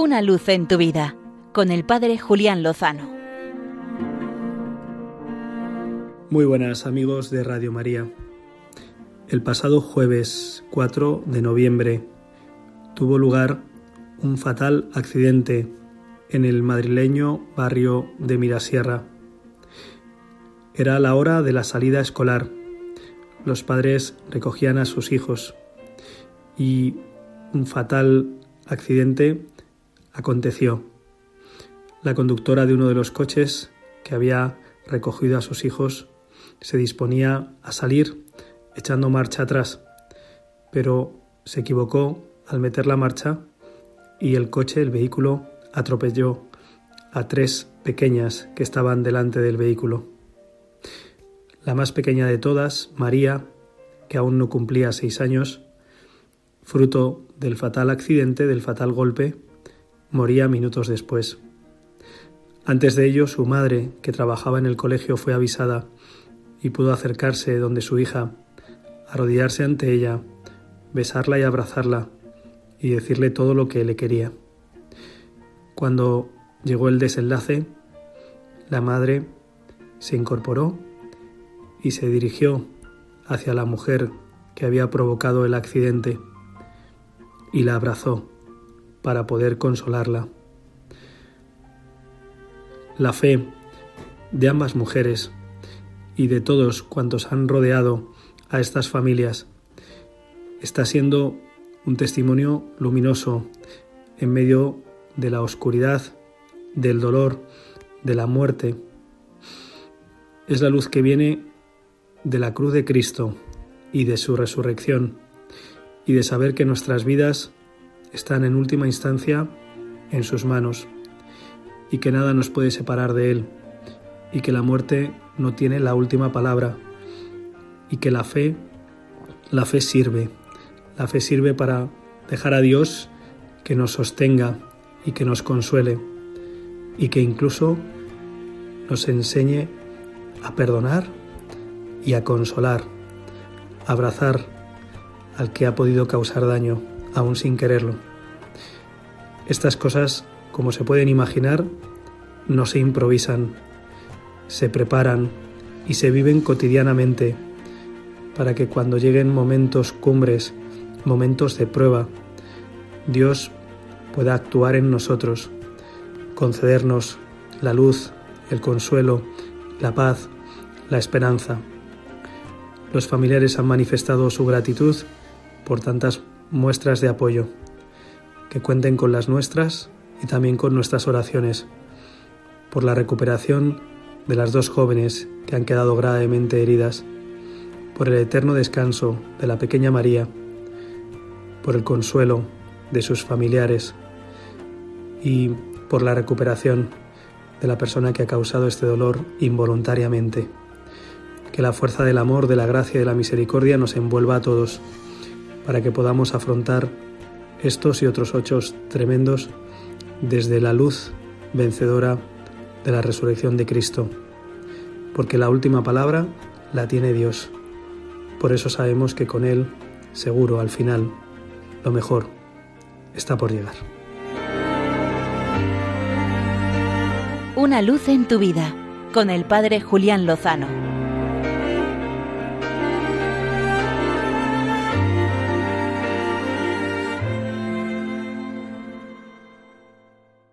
Una luz en tu vida con el Padre Julián Lozano. Muy buenas amigos de Radio María. El pasado jueves 4 de noviembre tuvo lugar un fatal accidente en el madrileño barrio de Mirasierra. Era la hora de la salida escolar. Los padres recogían a sus hijos y un fatal accidente aconteció. La conductora de uno de los coches que había recogido a sus hijos se disponía a salir echando marcha atrás, pero se equivocó al meter la marcha y el coche, el vehículo, atropelló a tres pequeñas que estaban delante del vehículo. La más pequeña de todas, María, que aún no cumplía seis años, fruto del fatal accidente, del fatal golpe, moría minutos después. Antes de ello, su madre, que trabajaba en el colegio, fue avisada y pudo acercarse donde su hija, arrodillarse ante ella, besarla y abrazarla y decirle todo lo que le quería. Cuando llegó el desenlace, la madre se incorporó y se dirigió hacia la mujer que había provocado el accidente y la abrazó para poder consolarla. La fe de ambas mujeres y de todos cuantos han rodeado a estas familias está siendo un testimonio luminoso en medio de la oscuridad, del dolor, de la muerte. Es la luz que viene de la cruz de Cristo y de su resurrección y de saber que nuestras vidas están en última instancia en sus manos y que nada nos puede separar de Él y que la muerte no tiene la última palabra y que la fe, la fe sirve, la fe sirve para dejar a Dios que nos sostenga y que nos consuele y que incluso nos enseñe a perdonar y a consolar, a abrazar al que ha podido causar daño, aún sin quererlo. Estas cosas, como se pueden imaginar, no se improvisan, se preparan y se viven cotidianamente para que cuando lleguen momentos cumbres, momentos de prueba, Dios pueda actuar en nosotros, concedernos la luz, el consuelo, la paz, la esperanza. Los familiares han manifestado su gratitud por tantas muestras de apoyo, que cuenten con las nuestras y también con nuestras oraciones, por la recuperación de las dos jóvenes que han quedado gravemente heridas, por el eterno descanso de la pequeña María, por el consuelo de sus familiares y por la recuperación de la persona que ha causado este dolor involuntariamente. Que la fuerza del amor, de la gracia y de la misericordia nos envuelva a todos para que podamos afrontar estos y otros hechos tremendos desde la luz vencedora de la resurrección de Cristo, porque la última palabra la tiene Dios. Por eso sabemos que con Él, seguro, al final, lo mejor está por llegar. Una luz en tu vida, con el Padre Julián Lozano.